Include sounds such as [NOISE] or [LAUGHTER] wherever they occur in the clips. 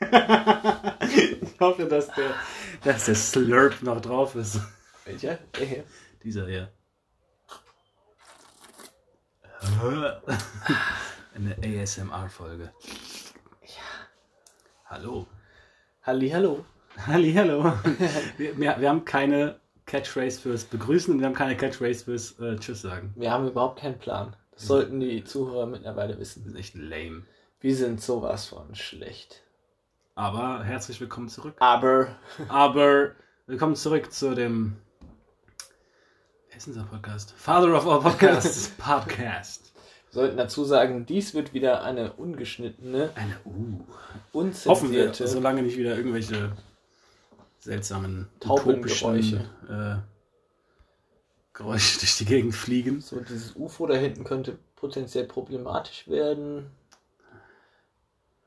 ich hoffe, dass der, dass der Slurp noch drauf ist. Welcher? Der hier. Dieser hier. Eine ASMR-Folge. Ja. Hallo. Halli, hallo. Halli, hallo. Wir, wir, wir haben keine Catchphrase fürs Begrüßen und wir haben keine Catchphrase fürs äh, Tschüss sagen. Wir haben überhaupt keinen Plan. Das sollten die Zuhörer mittlerweile Das wissen. ist echt lame. Wir sind sowas von schlecht. Aber herzlich willkommen zurück. Aber Aber willkommen zurück zu dem. Wer ist unser Podcast? Father of all Podcasts [LAUGHS] Podcast. wir sollten dazu sagen, dies wird wieder eine ungeschnittene, Eine Uh. unzensierte. Hoffen wir, solange nicht wieder irgendwelche seltsamen Taubengeräusche. äh, Geräusche durch die Gegend fliegen. So, dieses UFO da hinten könnte potenziell problematisch werden.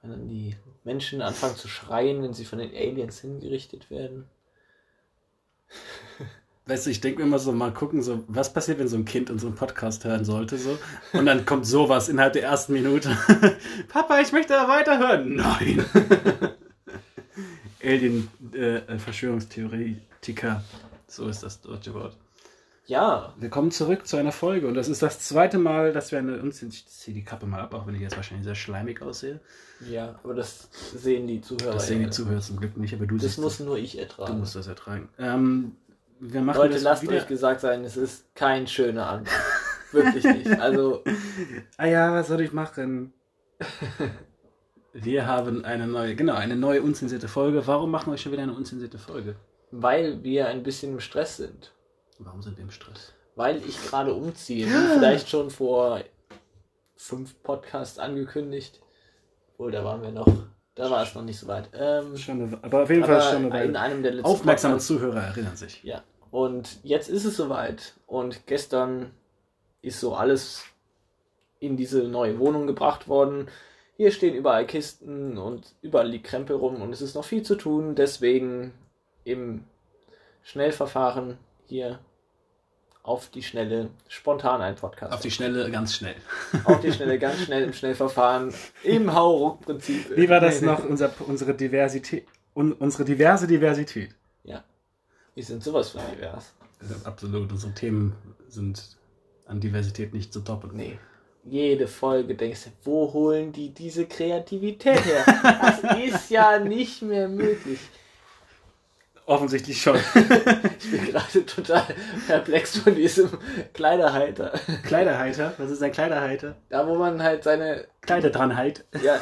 Wenn dann die Menschen anfangen zu schreien, wenn sie von den Aliens hingerichtet werden. Weißt du, ich denke mir immer so, mal gucken, so, was passiert, wenn so ein Kind unseren Podcast hören sollte, so. Und dann kommt sowas innerhalb der ersten Minute. [LAUGHS] Papa, ich möchte da weiterhören. Nein. [LAUGHS] Alien, äh, äh. So ist das deutsche Wort. Ja, Willkommen zurück zu einer Folge. Und das ist das zweite Mal, dass wir eine, uns, ich ziehe die Kappe mal ab, auch wenn ich jetzt wahrscheinlich sehr schleimig aussehe. ja, aber das sehen die Zuhörer. Das sehen die Zuhörer zum Glück nicht, aber du Das muss nur ich Du ertragen. musst das ertragen. Ähm, wir machen Leute, das lasst wieder. euch gesagt sein, es ist kein schöner Anblick. [LAUGHS] Wirklich nicht. Also, Ah ja, was soll ich machen? [LAUGHS] wir haben eine neue, genau, eine neue unzensierte Folge. Warum machen wir schon wieder eine unzensierte Folge? weil wir ein bisschen im Stress sind. Warum sind wir im Stress? Weil ich gerade umziehe. [LAUGHS] Wie vielleicht schon vor fünf Podcasts angekündigt. Obwohl, da waren wir noch. Da war es noch nicht so weit. Ähm, Schon eine, aber auf jeden Fall schon aber eine in Weile. einem der letzten Aufmerksame Podcasts- Zuhörer erinnern sich. Ja. Und jetzt ist es soweit. Und gestern ist so alles in diese neue Wohnung gebracht worden. Hier stehen überall Kisten und überall liegt Krempel rum und es ist noch viel zu tun. Deswegen im Schnellverfahren hier auf die Schnelle spontan ein Podcast. Auf die Schnelle, ganz schnell. [LAUGHS] auf die Schnelle, ganz schnell im Schnellverfahren im Hauruck-Prinzip. Wie war das noch, unser, unsere Diversität? Un, unsere diverse Diversität. Ja. Wir sind sowas von divers. Absolut, unsere Themen sind an Diversität nicht zu toppen. Nee. Jede Folge denkst du, wo holen die diese Kreativität her? [LAUGHS] Das ist ja nicht mehr möglich. Offensichtlich schon. [LAUGHS] Ich bin gerade total perplex von diesem Kleiderhalter. Kleiderhalter, was ist ein Kleiderhalter? Da, wo man halt seine. Kleiderdranheit. Ja.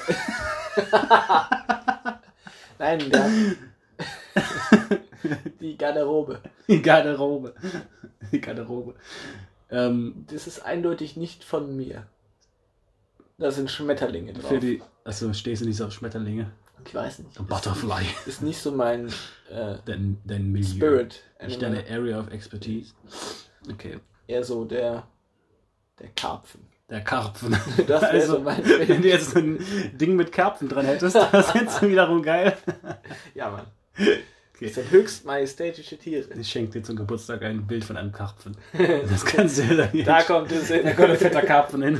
[LAUGHS] Nein, der. Die Garderobe. Die Garderobe. Die Garderobe. Ähm, Das ist eindeutig nicht von mir. Da sind Schmetterlinge drauf. für die. Achso, stehst du nicht so auf Schmetterlinge? Ich weiß nicht. Butterfly. Ist nicht so mein äh, Dein, dein Milieu. Spirit. Nicht deine Area of Expertise. Okay. Eher so der. Der Karpfen. Der Karpfen. [LAUGHS] Das wäre Also, so mein Wenn Bild. du jetzt so ein Ding mit Karpfen dran hättest, das hättest du wiederum geil. [LAUGHS] Ja, Mann. Okay. Das sind höchst majestätische Tiere. Ich schenke dir zum Geburtstag ein Bild von einem Karpfen. [LAUGHS] Das kannst du dir dann Da kommt es hin. Da kommt ein fetter Karpfen hin.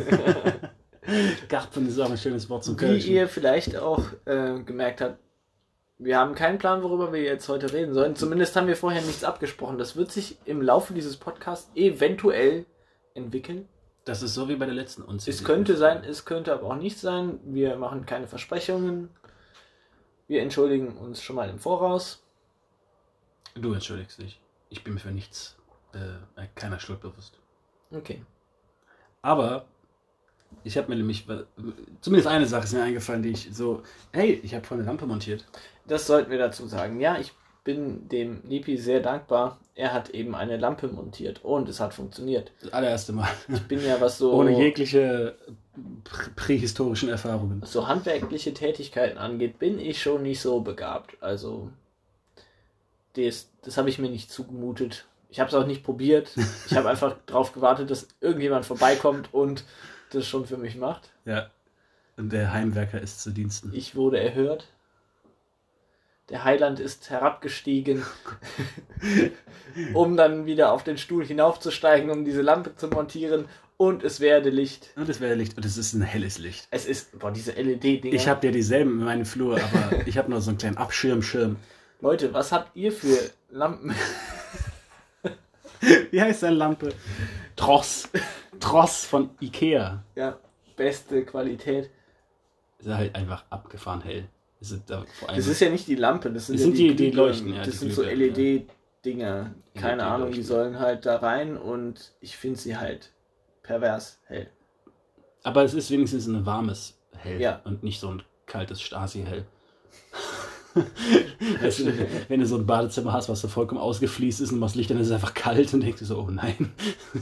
[LAUGHS] Karpfen ist auch ein schönes Wort zum Wie Kölschen. ihr vielleicht auch äh, gemerkt habt, wir haben keinen Plan, worüber wir jetzt heute reden sollen. Zumindest haben wir vorher nichts abgesprochen. Das wird sich im Laufe dieses Podcasts eventuell entwickeln. Das ist so wie bei der letzten Es Unzähligen. könnte sein, es könnte aber auch nicht sein. Wir machen keine Versprechungen. Wir entschuldigen uns schon mal im Voraus. Du entschuldigst dich. Ich bin mir für nichts, äh, keiner Schuld bewusst. Okay. Aber ich habe mir nämlich, zumindest eine Sache ist mir eingefallen, die ich so, hey, ich habe vorne eine Lampe montiert. Das sollten wir dazu sagen. Ja, ich bin dem Nipi sehr dankbar. Er hat eben eine Lampe montiert und es hat funktioniert. Das allererste Mal. Ich bin ja was so, Ohne jegliche prä prähistorischen Erfahrungen. was so handwerkliche Tätigkeiten angeht, bin ich schon nicht so begabt. Also das, das habe ich mir nicht zugemutet. Ich habe es auch nicht probiert. Ich habe [LAUGHS] einfach darauf gewartet, dass irgendjemand vorbeikommt und das schon für mich macht. Ja. Und der Heimwerker ist zu Diensten. Ich wurde erhört. Der Heiland ist herabgestiegen, [LAUGHS] um dann wieder auf den Stuhl hinaufzusteigen, um diese Lampe zu montieren. und es werde Licht. Und es wäre Licht. Und es ist ein helles Licht. Es ist, boah, diese LED-Dinger. Ich habe ja dieselben in meinem Flur, aber [LAUGHS] ich habe nur so einen kleinen Abschirmschirm. Leute, was habt ihr für Lampen? [LAUGHS] Wie heißt deine Lampe? Tross. Tross von Ikea. ja, beste Qualität. Ist halt einfach abgefahren hell. Ist da vor allem Das ist ja nicht die Lampe, das sind, Das ja sind die- die Glühbirnen. leuchten, ja, Das die sind so LED-Dinger. Keine LED Ahnung, die sollen halt da rein und ich finde sie halt pervers hell. aber es ist wenigstens ein warmes Hell Ja. und nicht so ein kaltes Stasi-Hell. [LAUGHS] weißt du, wenn du so ein Badezimmer hast, was so vollkommen ausgefließt ist und machst Licht, dann ist es einfach kalt und denkst du so, oh nein.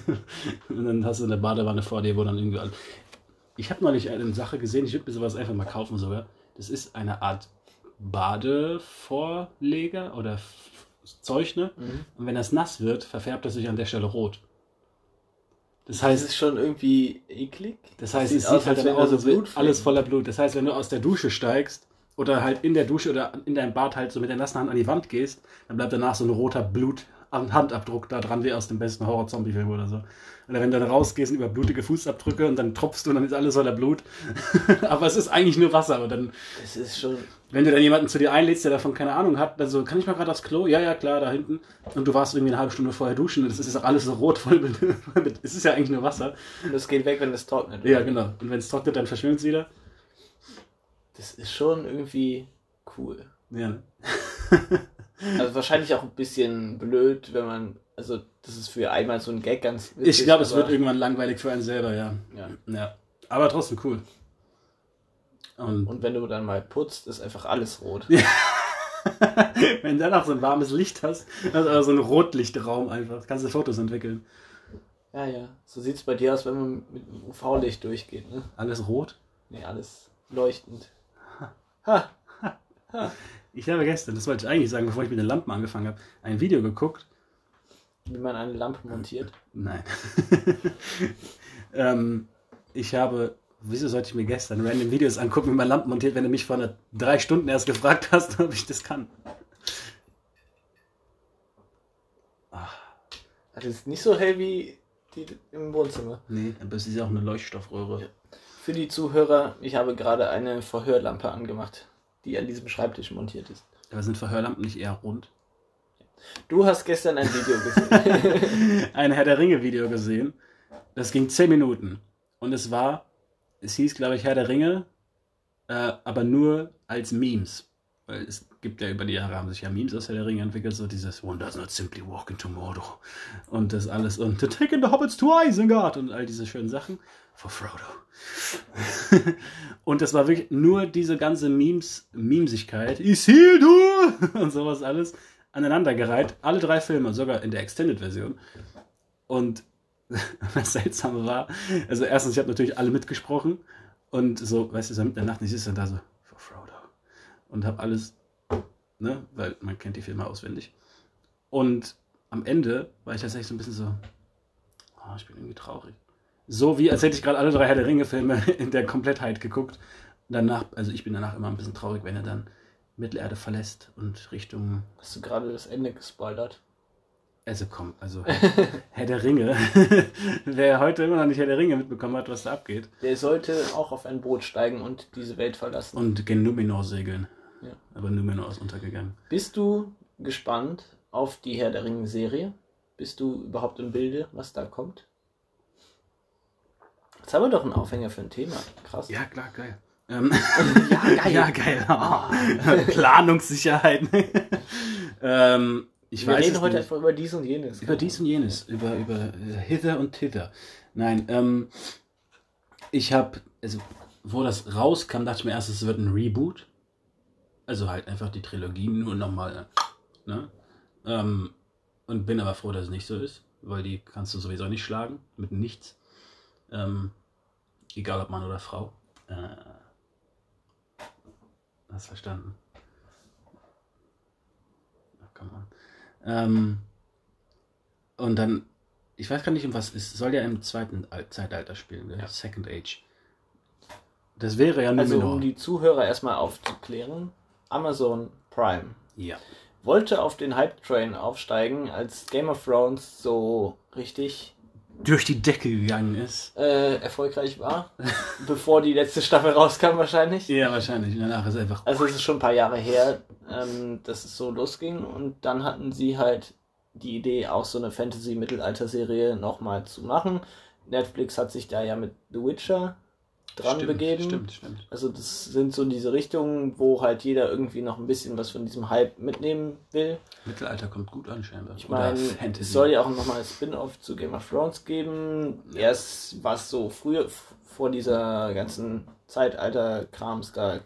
[LAUGHS] und dann hast du eine Badewanne vor dir, wo dann irgendwie. all- Ich habe neulich eine Sache gesehen, ich würde mir sowas einfach mal kaufen sogar. Das ist eine Art Badevorleger oder Zeug, ne? Mhm. Und wenn das nass wird, verfärbt das sich an der Stelle rot. Das Das heißt, ist schon irgendwie eklig. das heißt, sieht es sieht halt als dann aus, als Blut alles voller Blut. Das heißt, wenn du aus der Dusche steigst oder halt in der Dusche oder in deinem Bad halt so mit der nassen Hand an die Wand gehst, dann bleibt danach so ein roter Blut Handabdruck da dran, wie aus dem besten Horror-Zombie-Film oder so. Oder wenn du dann rausgehst und über blutige Fußabdrücke und dann tropfst du und dann ist alles voller Blut. [LAUGHS] Aber es ist eigentlich nur Wasser. Und dann, Das ist schon. wenn du dann jemanden zu dir einlädst, der davon keine Ahnung hat, dann so, kann ich mal gerade aufs Klo? Ja, ja, klar, da hinten. Und du warst irgendwie eine halbe Stunde vorher duschen und es ist auch alles so rot voll [LAUGHS] mit, es ist ja eigentlich nur Wasser. Das geht weg, wenn es trocknet. Ja, genau. Und wenn es trocknet, dann verschwimmt es wieder. Das ist schon irgendwie cool. Ja. [LAUGHS] Also wahrscheinlich auch ein bisschen blöd, wenn man. Also, das ist für einmal so ein Gag ganz witzig. Ich glaube, es wird irgendwann langweilig für einen selber, ja. Ja. ja. Aber trotzdem cool. Und, Und wenn du dann mal putzt, ist einfach alles rot. [LAUGHS] wenn du danach so ein warmes Licht hast, also so ein Rotlichtraum einfach, kannst du Fotos entwickeln. Ja, ja. So sieht es bei dir aus, wenn man mit UV-Licht durchgeht, ne? Alles rot. Nee, alles leuchtend. Ha! [LAUGHS] Ich habe gestern, das wollte ich eigentlich sagen, bevor ich mit den Lampen angefangen habe, ein Video geguckt. Wie man eine Lampe montiert. Nein. [LAUGHS] ähm, ich habe, wieso sollte ich mir gestern random Videos angucken, wie man Lampen montiert, wenn du mich vor einer, drei Stunden erst gefragt hast, [LAUGHS] ob ich das kann? Das ist nicht so hell wie die im Wohnzimmer. Nee, aber es ist ja auch eine Leuchtstoffröhre. Ja. Für die Zuhörer, ich habe gerade eine Verhörlampe angemacht, die an diesem Schreibtisch montiert ist. Aber sind Verhörlampen nicht eher rund? Du hast gestern ein Video gesehen. [LAUGHS] ein Herr der Ringe Video gesehen. Das ging 10 Minuten. Und es war, es hieß, glaube ich, Herr der Ringe, äh, aber nur als Memes. Weil es gibt ja über die Jahre haben sich ja Memes aus der Ringe entwickelt, so dieses One does not simply walk into Mordor. Und das alles und to take in the hobbits to Isengard und all diese schönen Sachen. For Frodo. [LAUGHS] und das war wirklich nur diese ganze Memes, Memesigkeit. Isildur! [LAUGHS] und sowas alles aneinandergereiht. Alle drei Filme, sogar in der Extended-Version. Und [LAUGHS] das Seltsame war, also erstens, ich habe natürlich alle mitgesprochen und so, weißt du, so mit der Nacht, ich sitze dann da so, for Frodo. Und habe alles, ne, weil man kennt die Filme auswendig. Und am Ende war ich tatsächlich so ein bisschen so, oh, ich bin irgendwie traurig. So wie, als hätte ich gerade alle drei Herr der Ringe-Filme [LAUGHS] in der Komplettheit geguckt. Danach, also ich bin danach immer ein bisschen traurig, wenn er dann Mittelerde verlässt und Richtung Hast du gerade das Ende gespoilert? also komm, also [LAUGHS] Herr der Ringe. [LAUGHS] Wer heute immer noch nicht Herr der Ringe mitbekommen hat, was da abgeht. Der sollte auch auf ein Boot steigen und diese Welt verlassen. Und gen Numenor segeln. Ja. Aber Numenor ist untergegangen. Bist du gespannt auf die Herr der Ringe-Serie? Bist du überhaupt im Bilde, was da kommt? Jetzt haben wir doch einen Aufhänger für ein Thema. Krass. Ja, klar, geil. [LAUGHS] Ähm, Ja, geil. [LAUGHS] ja, geil. [LAUGHS] Planungssicherheit. ähm, ich wir weiß reden heute nicht. einfach über dies und jenes. Über dies und jenes, über, über äh, Hither und Thither. Nein, ähm, ich habe, also, wo das rauskam, dachte ich mir erst, es wird ein Reboot. Also halt einfach die Trilogie nur nochmal, ne? Ähm, und bin aber froh, dass es nicht so ist, weil die kannst du sowieso nicht schlagen, mit nichts. Ähm, egal ob Mann oder Frau. Äh, hast verstanden? Ach, come on. Ähm, und dann, ich weiß gar nicht, um was es soll ja im zweiten Al- Zeitalter spielen? Ja. Second Age. Das wäre ja Also Numenor. um die Zuhörer erstmal aufzuklären, Amazon Prime ja. wollte auf den Hype-Train aufsteigen, als Game of Thrones so richtig durch die Decke gegangen ist. Äh, erfolgreich war. [LAUGHS] bevor die letzte Staffel rauskam wahrscheinlich. Ja, wahrscheinlich. Danach ist einfach. Also es ist schon ein paar Jahre her, ähm, dass es so losging. Und dann hatten sie halt die Idee, auch so eine Fantasy-Mittelalter-Serie nochmal zu machen. Netflix hat sich da ja mit The Witcher dran Stimmt, begeben. Stimmt, stimmt. Also das sind so diese Richtungen, wo halt jeder irgendwie noch ein bisschen was von diesem Hype mitnehmen will. Mittelalter kommt gut an, scheinbar. Ich meine, es soll ja auch nochmal ein Spin-off zu Game of Thrones geben. Erst war es so früher, vor dieser ganzen Zeitalter-Krams da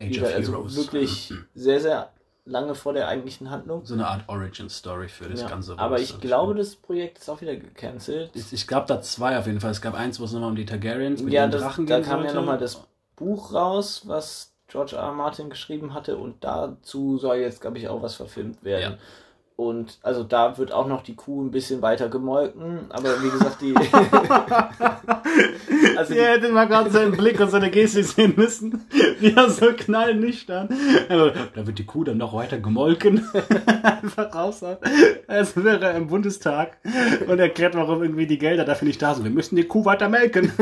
Age of also Heroes. wirklich sehr, sehr lange vor der eigentlichen Handlung. So eine Art Origin-Story für das Ja, Ganze. aber ich da glaube, das Projekt ist auch wieder gecancelt. Ich, ich glaube, da zwei auf jeden Fall. Es gab eins, wo es nochmal um die Targaryens mit Ja, den das, Drachen da gehen kam ja sollte. nochmal das Buch raus, was George R. R. Martin geschrieben hatte und dazu soll jetzt, glaube ich, auch was verfilmt werden. Ja. Und also da wird auch noch die Kuh ein bisschen weiter gemolken, aber wie gesagt, die. [LAUGHS] also Ihr hättet mal gerade seinen Blick und seine Gestik sehen müssen, [LAUGHS] wie er so knallnüchtern. Also, da wird die Kuh dann noch weiter gemolken. [LAUGHS] Einfach raus. Als wäre er im Bundestag und erklärt, warum irgendwie die Gelder dafür nicht da sind. Wir müssen die Kuh weiter melken.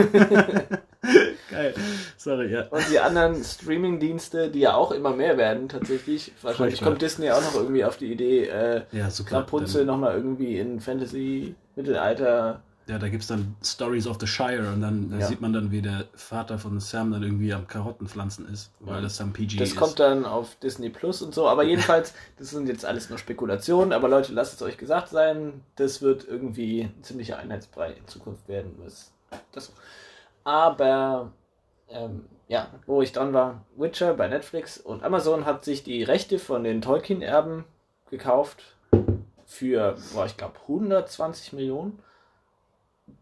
[LAUGHS] Geil. Sorry, ja. und die anderen Streaming-Dienste, die ja auch immer mehr werden, tatsächlich. Wahrscheinlich kommt Disney auch noch irgendwie auf die Idee, äh, Ja, super. Rapunzel nochmal irgendwie in Fantasy, Mittelalter. Ja, da gibt's dann Stories of the Shire und dann da Ja. sieht man dann, wie der Vater von Sam dann irgendwie am Karottenpflanzen ist, weil das dann PG Das ist. kommt dann auf Disney Plus und so, aber jedenfalls, das sind jetzt alles nur Spekulationen, aber Leute, lasst es euch gesagt sein, das wird irgendwie ein ziemlicher Einheitsbrei in Zukunft werden. Was das, aber, ähm, ja, wo ich dran war, Witcher bei Netflix und Amazon hat sich die Rechte von den Tolkien-Erben gekauft für, boah, ich glaube, 120 Millionen.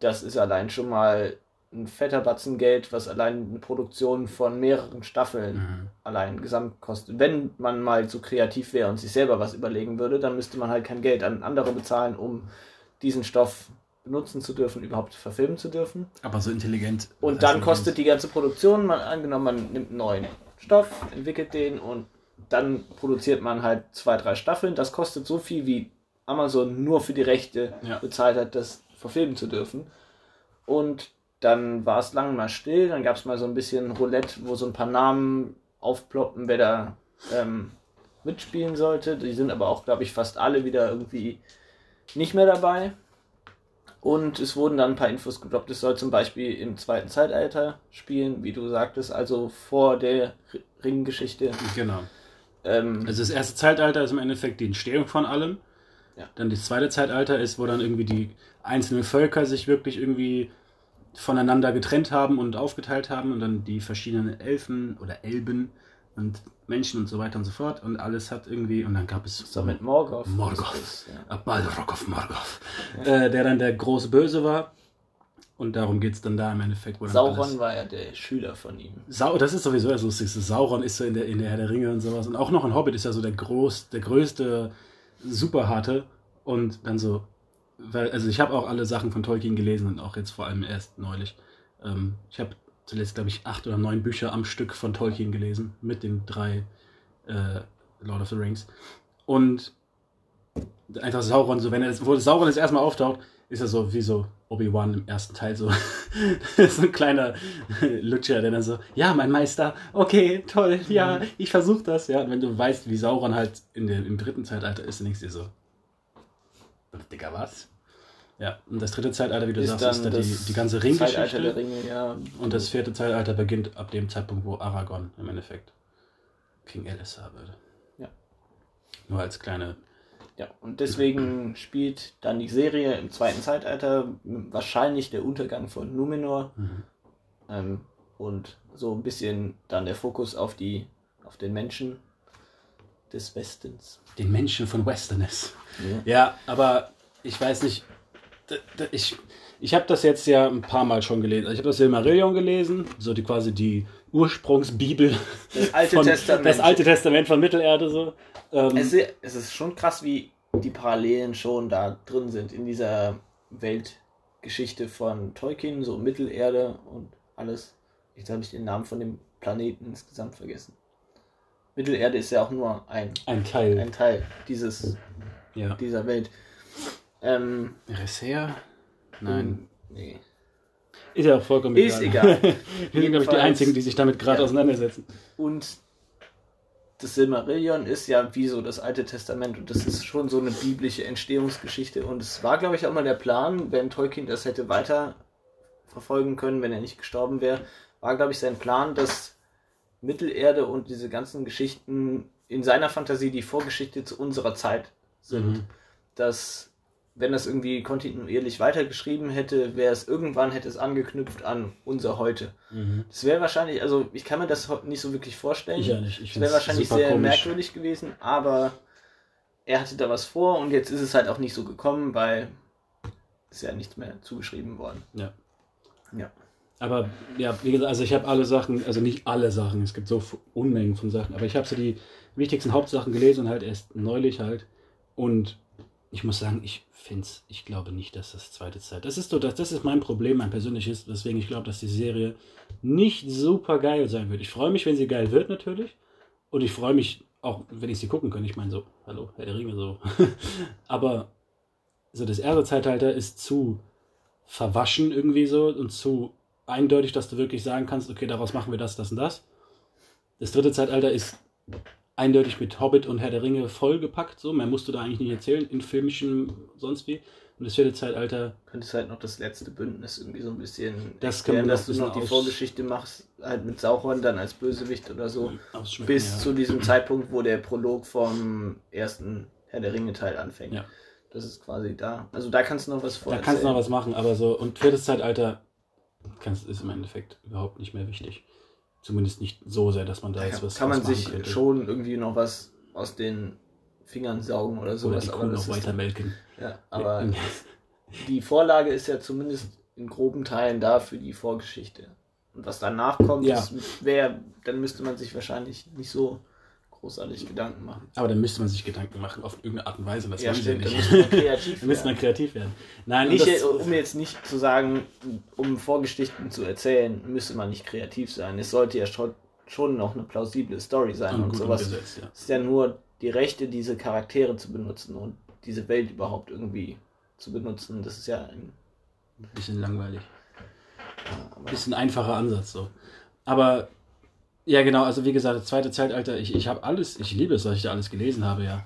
Das ist allein schon mal ein fetter Batzen Geld, was allein eine Produktion von mehreren Staffeln Mhm. allein gesamt kostet. Wenn man mal so kreativ wäre und sich selber was überlegen würde, dann müsste man halt kein Geld an andere bezahlen, um diesen Stoff benutzen zu dürfen, überhaupt verfilmen zu dürfen. Aber so intelligent. Und dann kostet die ganze Produktion, man, angenommen, man nimmt einen neuen Stoff, entwickelt den und dann produziert man halt zwei, drei Staffeln. Das kostet so viel, wie Amazon nur für die Rechte Ja. bezahlt hat, das verfilmen zu dürfen. Und dann war es lange mal still, dann gab es mal so ein bisschen Roulette, wo so ein paar Namen aufploppen, wer da ähm, mitspielen sollte. Die sind aber auch, glaube ich, fast alle wieder irgendwie nicht mehr dabei. Und es wurden dann ein paar Infos gedroppt. Es soll zum Beispiel im zweiten Zeitalter spielen, wie du sagtest, also vor der Ringgeschichte. Genau. Ähm, Also das erste Zeitalter ist im Endeffekt die Entstehung von allem. Ja. Dann das zweite Zeitalter ist, wo dann irgendwie die einzelnen Völker sich wirklich irgendwie voneinander getrennt haben und aufgeteilt haben und dann die verschiedenen Elfen oder Elben und Menschen und so weiter und so fort und alles hat irgendwie und dann gab es so mit Morgoth. Morgoth. Ja. Balrog of Morgoth, äh, der dann der große Böse war und darum geht es dann da im Endeffekt. Wo dann alles- Sauron war ja der Schüler von ihm. Sau, das ist sowieso das Lustigste. Sauron ist so in der, in der Herr der Ringe und sowas. Und auch noch ein Hobbit ist ja so der, groß, der größte Superharte. Und dann so, weil, also ich habe auch alle Sachen von Tolkien gelesen und auch jetzt vor allem erst neulich. Ähm, ich habe zuletzt, glaube ich, acht oder neun Bücher am Stück von Tolkien gelesen, mit den drei äh, Lord of the Rings. Und einfach Sauron, so wenn er, wo Sauron jetzt erstmal auftaucht, ist er so wie so Obi-Wan im ersten Teil so. [LAUGHS] so ein kleiner [LAUGHS] Lutscher, der dann so, ja, mein Meister, okay, toll, ja, ich versuch das, ja. Und wenn du weißt, wie Sauron halt in der, im dritten Zeitalter ist, dann denkst du dir so, Digga, was? Ja, und das dritte Zeitalter, wie du sagst, ist da die, die ganze Zeitalter der Ringgeschichte. Ringe, ja. Und das vierte Zeitalter beginnt ab dem Zeitpunkt, wo Aragorn im Endeffekt King Elessar wird. Ja. Nur als kleine Ja, und deswegen spielt dann die Serie im zweiten Zeitalter wahrscheinlich der Untergang von Numenor. Mhm. Ähm, und so ein bisschen dann der Fokus auf die, auf den Menschen des Westens. den Menschen von Westerness. Ja. Ja, aber ich weiß nicht. Ich, ich habe das jetzt ja ein paar Mal schon gelesen. Also Ich habe das Silmarillion gelesen, so die quasi die Ursprungsbibel. Das Alte von, Testament. Das Alte Testament von Mittelerde so. Ähm, Es ist, es ist schon krass, wie die Parallelen schon da drin sind in dieser Weltgeschichte von Tolkien, so Mittelerde und alles. Jetzt habe ich den Namen von dem Planeten insgesamt vergessen. Mittelerde ist ja auch nur ein, ein Teil. ein Teil dieses, ja. dieser Welt. Ähm, Resea? Nein. Nee. Ist ja auch vollkommen Ist egal. [LAUGHS] Wir sind, glaube ich, die Einzigen, die sich damit gerade Ja. auseinandersetzen. Und das Silmarillion ist ja wie so das Alte Testament und das ist schon so eine biblische Entstehungsgeschichte. Und es war, glaube ich, auch mal der Plan, wenn Tolkien das hätte weiter verfolgen können, wenn er nicht gestorben wäre, war, glaube ich, sein Plan, dass Mittelerde und diese ganzen Geschichten in seiner Fantasie die Vorgeschichte zu unserer Zeit sind. Mhm. Dass, wenn das irgendwie kontinuierlich weitergeschrieben hätte, wäre es irgendwann hätte es angeknüpft an unser Heute. Mhm. Das wäre wahrscheinlich, also ich kann mir das nicht so wirklich vorstellen. Ich ja nicht. Ich Das wäre wahrscheinlich sehr komisch. merkwürdig gewesen, aber er hatte da was vor und jetzt ist es halt auch nicht so gekommen, weil ist ja nichts mehr zugeschrieben worden. Ja. Ja. Aber ja, wie gesagt, also ich habe alle Sachen, also nicht alle Sachen, es gibt so Unmengen von Sachen, aber ich habe so die wichtigsten Hauptsachen gelesen und halt erst neulich halt. Und ich muss sagen, ich finde es, ich glaube nicht, dass das zweite Zeit. Das ist so, das, das ist mein Problem, mein persönliches, weswegen ich glaube, dass die Serie nicht super geil sein wird. Ich freue mich, wenn sie geil wird, natürlich. Und ich freue mich auch, wenn ich sie gucken kann. Ich meine so, hallo, Herr der Ringe so. [LAUGHS] aber so das erste Zeitalter ist zu verwaschen irgendwie so und zu eindeutig, dass du wirklich sagen kannst, okay, daraus machen wir das, das und das. Das dritte Zeitalter ist eindeutig mit Hobbit und Herr der Ringe vollgepackt, so mehr musst du da eigentlich nicht erzählen, in filmischen sonst wie. Und das vierte Zeitalter, Könntest halt noch das letzte Bündnis irgendwie so ein bisschen Das kann man erklären, dass du noch die Vorgeschichte machst, halt mit Sauron dann als Bösewicht oder so. bis ja. zu diesem Zeitpunkt, wo der Prolog vom ersten Herr der Ringe Teil anfängt. Ja. Das ist quasi da. Also da kannst du noch was Da vor. kannst du noch was machen, aber so, und viertes Zeitalter kannst, ist im Endeffekt überhaupt nicht mehr wichtig. Zumindest nicht so sehr, dass man da jetzt kann, was kann man was sich könnte. schon irgendwie noch was aus den Fingern saugen oder oder sowas. die aber Kuh noch weiter melken. ja, aber Ja. die Vorlage ist ja zumindest in groben Teilen da für die Vorgeschichte. Und was danach kommt, Ja. wäre, dann müsste man sich wahrscheinlich nicht so großartig Gedanken machen. Aber dann müsste man sich Gedanken machen, auf irgendeine Art und Weise. Das Ja, stimmt, dann nicht. müsste man kreativ [LAUGHS] Dann müsste man kreativ werden. Nein, Nicht, das, um jetzt nicht zu sagen, um Vorgeschichten zu erzählen, müsste man nicht kreativ sein. Es sollte ja schon, noch eine plausible Story sein und und, sowas. umgesetzt, ja. Es ist ja nur die Rechte, diese Charaktere zu benutzen und diese Welt überhaupt irgendwie zu benutzen. Das ist ja ein. Bisschen langweilig. aber- Bisschen einfacher Ansatz so. Aber ja, genau, also wie gesagt, das zweite Zeitalter, ich, ich habe alles, ich liebe es, was ich da alles gelesen habe, ja.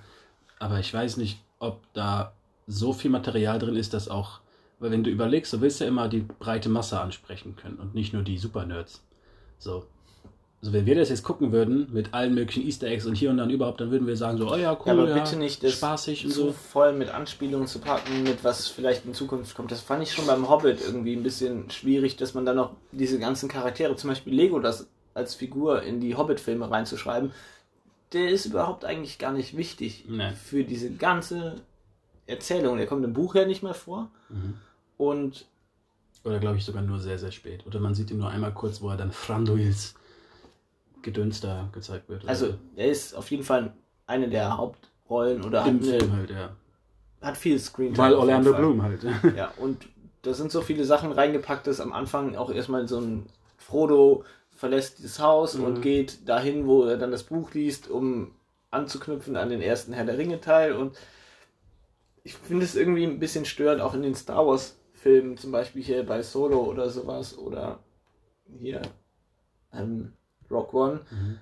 Aber ich weiß nicht, ob da so viel Material drin ist, dass auch, weil wenn du überlegst, du willst ja immer die breite Masse ansprechen können und nicht nur die Super-Nerds. So. Also wenn wir das jetzt gucken würden, mit allen möglichen Easter Eggs und hier und dann überhaupt, dann würden wir sagen so, oh ja, cool, Ja, aber ja, bitte nicht das spaßig und so. voll mit Anspielungen zu packen, mit was vielleicht in Zukunft kommt. Das fand ich schon beim Hobbit irgendwie ein bisschen schwierig, dass man dann noch diese ganzen Charaktere, zum Beispiel Lego, das als Figur in die Hobbit-Filme reinzuschreiben, der ist überhaupt eigentlich gar nicht wichtig Nein. für diese ganze Erzählung. Der kommt im Buch ja nicht mehr vor. Mhm. Und Oder glaube ich sogar nur sehr, sehr spät. Oder man sieht ihn nur einmal kurz, wo er dann Franduils Gedöns da gezeigt wird. oder also so. er ist auf jeden Fall eine der Hauptrollen oder im hat, eine, Film halt, ja. hat viel Screen. Weil Orlando. Bloom halt. [LAUGHS] Ja, und da sind so viele Sachen reingepackt, dass am Anfang auch erstmal so ein Frodo verlässt dieses Haus Mhm. und geht dahin, wo er dann das Buch liest, um anzuknüpfen an den ersten Herr der Ringe Teil. Und ich finde es irgendwie ein bisschen störend, auch in den Star Wars Filmen, zum Beispiel hier bei Solo oder sowas oder hier ähm, Rock One, Mhm.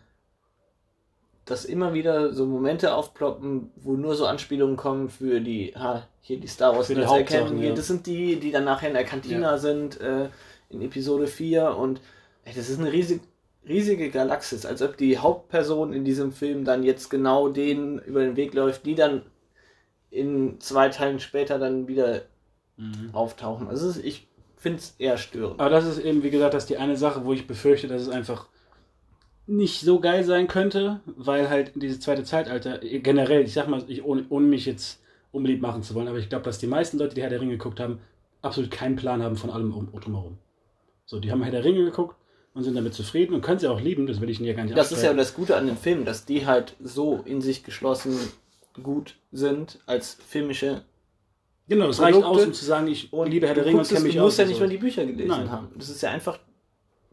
dass immer wieder so Momente aufploppen, wo nur so Anspielungen kommen für die, ha, hier die Star Wars die Nerds erkennen. Ja. Das sind die, die dann nachher in der Kantina sind, äh, in Episode 4 und das ist eine riesig, riesige Galaxis, als ob die Hauptperson in diesem Film dann jetzt genau denen über den Weg läuft, die dann in zwei Teilen später dann wieder Mhm. auftauchen. Also ist, ich finde es eher störend. Aber das ist eben, wie gesagt, das ist die eine Sache, wo ich befürchte, dass es einfach nicht so geil sein könnte, weil halt dieses zweite Zeitalter generell, ich sag mal, ich, ohne, ohne mich jetzt unbeliebt machen zu wollen, aber ich glaube, dass die meisten Leute, die Herr der Ringe geguckt haben, absolut keinen Plan haben von allem um, drumherum. So, die haben Herr der Ringe geguckt und sind damit zufrieden und können sie auch lieben, das will ich ihnen ja gar nicht Das ist ja das Gute an den Filmen, dass die halt so in sich geschlossen gut sind als filmische Genau, es reicht Produkte. aus, um zu sagen, ich und liebe Herr du der Ringe und kenne mich du aus. musst ja nicht mal die Bücher gelesen Nein. haben. Das ist ja einfach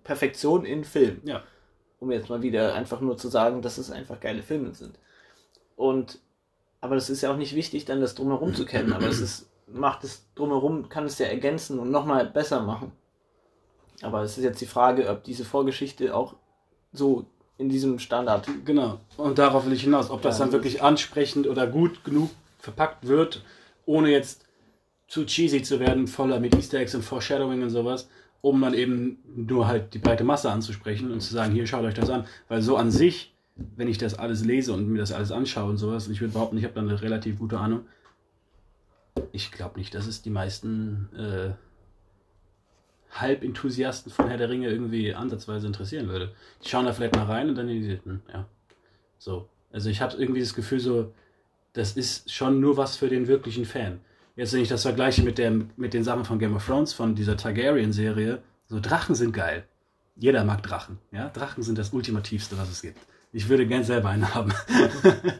Perfektion in Film. Ja. Um jetzt mal wieder einfach nur zu sagen, dass es einfach geile Filme sind. Und aber das ist ja auch nicht wichtig, dann das drumherum zu kennen. Aber es ist macht es drumherum, kann es ja ergänzen und nochmal besser machen. Aber es ist jetzt die Frage, ob diese Vorgeschichte auch so in diesem Standard. Genau. Und darauf will ich hinaus, ob das dann wirklich ansprechend oder gut genug verpackt wird, ohne jetzt zu cheesy zu werden, voller mit Easter Eggs und Foreshadowing und sowas, um dann eben nur halt die breite Masse anzusprechen und zu sagen, hier schaut euch das an. Weil so an sich, wenn ich das alles lese und mir das alles anschaue und sowas, ich würde behaupten, ich habe da eine relativ gute Ahnung. Ich glaube nicht, dass es die meisten äh, Halbenthusiasten von Herr der Ringe irgendwie ansatzweise interessieren würde. Die schauen da vielleicht mal rein und dann die, hm, ja. So. Also ich habe irgendwie das Gefühl so, das ist schon nur was für den wirklichen Fan. Jetzt, wenn ich das vergleiche mit, der, mit den Sachen von Game of Thrones, von dieser Targaryen-Serie, so Drachen sind geil. Jeder mag Drachen. Ja? Drachen sind das Ultimativste, was es gibt. Ich würde gern selber einen [LAUGHS] haben.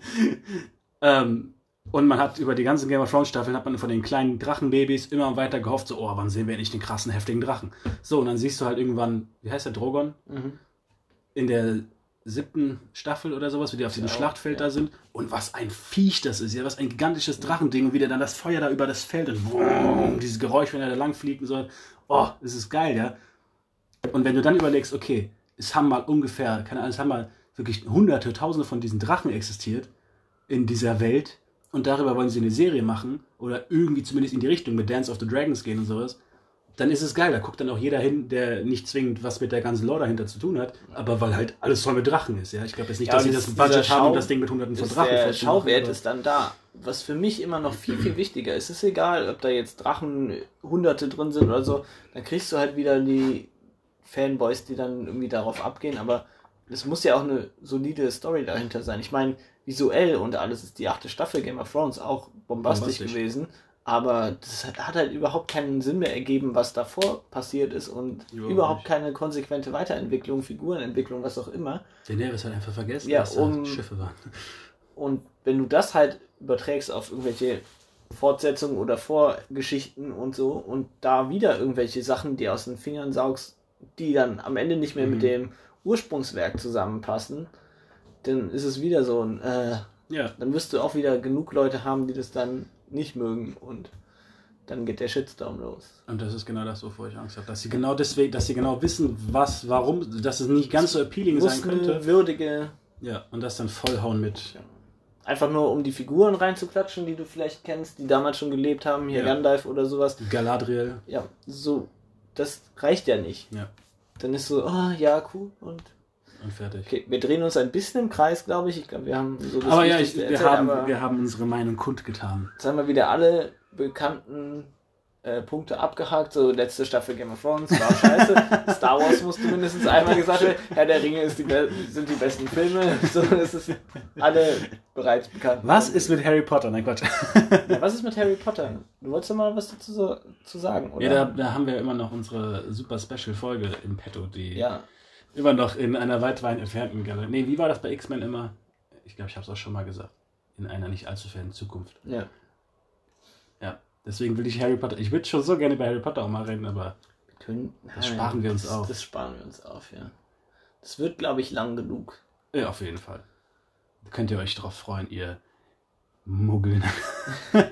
[LAUGHS] ähm, und man hat über die ganzen Game of Thrones Staffeln hat man von den kleinen Drachenbabys immer weiter gehofft, so, oh, wann sehen wir endlich den krassen, heftigen Drachen? So, und dann siehst du halt irgendwann, wie heißt der, Drogon? Mhm. In der siebten Staffel oder sowas, wie die auf diesem ja, Schlachtfeld ja. da sind. Und was ein Viech das ist, ja, was ein gigantisches Drachending und wie der dann das Feuer da über das Feld und boom, dieses Geräusch, wenn er da lang fliegt und so. Oh, das ist geil, ja. Und wenn du dann überlegst, okay, es haben mal ungefähr, keine Ahnung, es haben mal wirklich hunderte, tausende von diesen Drachen existiert in dieser Welt und darüber wollen sie eine Serie machen oder irgendwie zumindest in die Richtung mit Dance of the Dragons gehen und sowas, dann ist es geil. Da guckt dann auch jeder hin, der nicht zwingend was mit der ganzen Lore dahinter zu tun hat, aber weil halt alles voll mit Drachen ist. Ja, ich glaube jetzt nicht, ja, dass sie das Budget haben und das Ding mit hunderten von Drachen Der Schauwert ist dann da. Was für mich immer noch viel, viel wichtiger ist, ist egal, ob da jetzt Drachen hunderte drin sind oder so, dann kriegst du halt wieder die Fanboys, die dann irgendwie darauf abgehen, aber es muss ja auch eine solide Story dahinter sein. Ich meine, visuell und alles ist die achte Staffel Game of Thrones auch bombastisch, bombastisch. gewesen. Aber das hat, halt überhaupt keinen Sinn mehr ergeben, was davor passiert ist und jo, überhaupt nicht. keine konsequente Weiterentwicklung, Figurenentwicklung, was auch immer. Daenerys hat einfach vergessen, ja, dass um, Schiffe waren. Und wenn du das halt überträgst auf irgendwelche Fortsetzungen oder Vorgeschichten und so und da wieder irgendwelche Sachen, die aus den Fingern saugst, die dann am Ende nicht mehr mhm. mit dem Ursprungswerk zusammenpassen, dann ist es wieder so ein, äh, ja. dann wirst du auch wieder genug Leute haben, die das dann nicht mögen und dann geht der Shitstorm los. Und das ist genau das, wovor ich Angst habe. Dass sie genau deswegen, dass sie genau wissen, was, warum, dass es nicht ganz so appealing sein könnte. Würdige. Ja, und das dann vollhauen mit. Ja. Einfach nur, um die Figuren reinzuklatschen, die du vielleicht kennst, die damals schon gelebt haben, hier ja. Gandalf oder sowas. Galadriel. Ja, so, das reicht ja nicht. Ja. Dann ist so, oh, ja, cool, und und fertig. Okay, wir drehen uns ein bisschen im Kreis, glaube ich. Ich glaube, wir haben so das Aber ja, ich, wir, erzählt, haben, wir haben unsere Meinung kundgetan. Jetzt haben wir wieder alle bekannten äh, Punkte abgehakt. So, letzte Staffel Game of Thrones war [LAUGHS] scheiße. Star Wars musste mindestens einmal gesagt werden. Herr der Ringe die sind die besten Filme. So, das ist alle bereits bekannt. Was ist mit Harry Potter? Nein, Quatsch. [LAUGHS] Ja, was ist mit Harry Potter? Du wolltest doch mal was dazu so, zu sagen, oder? Ja, da, da, haben wir immer noch unsere super Special-Folge im Petto, die ja. Immer noch in einer weit, weit entfernten Galaxie. Nee, wie war das bei X-Men immer? Ich glaube, ich habe es auch schon mal gesagt. In einer nicht allzu fernen Zukunft. Ja. Ja, deswegen will ich Harry Potter. Ich würde schon so gerne bei Harry Potter auch mal reden, aber können, das sparen wir uns auf. Das sparen wir uns auf, ja. Das wird, glaube ich, lang genug. Ja, auf jeden Fall. Könnt ihr euch darauf freuen, ihr Muggeln. [LAUGHS]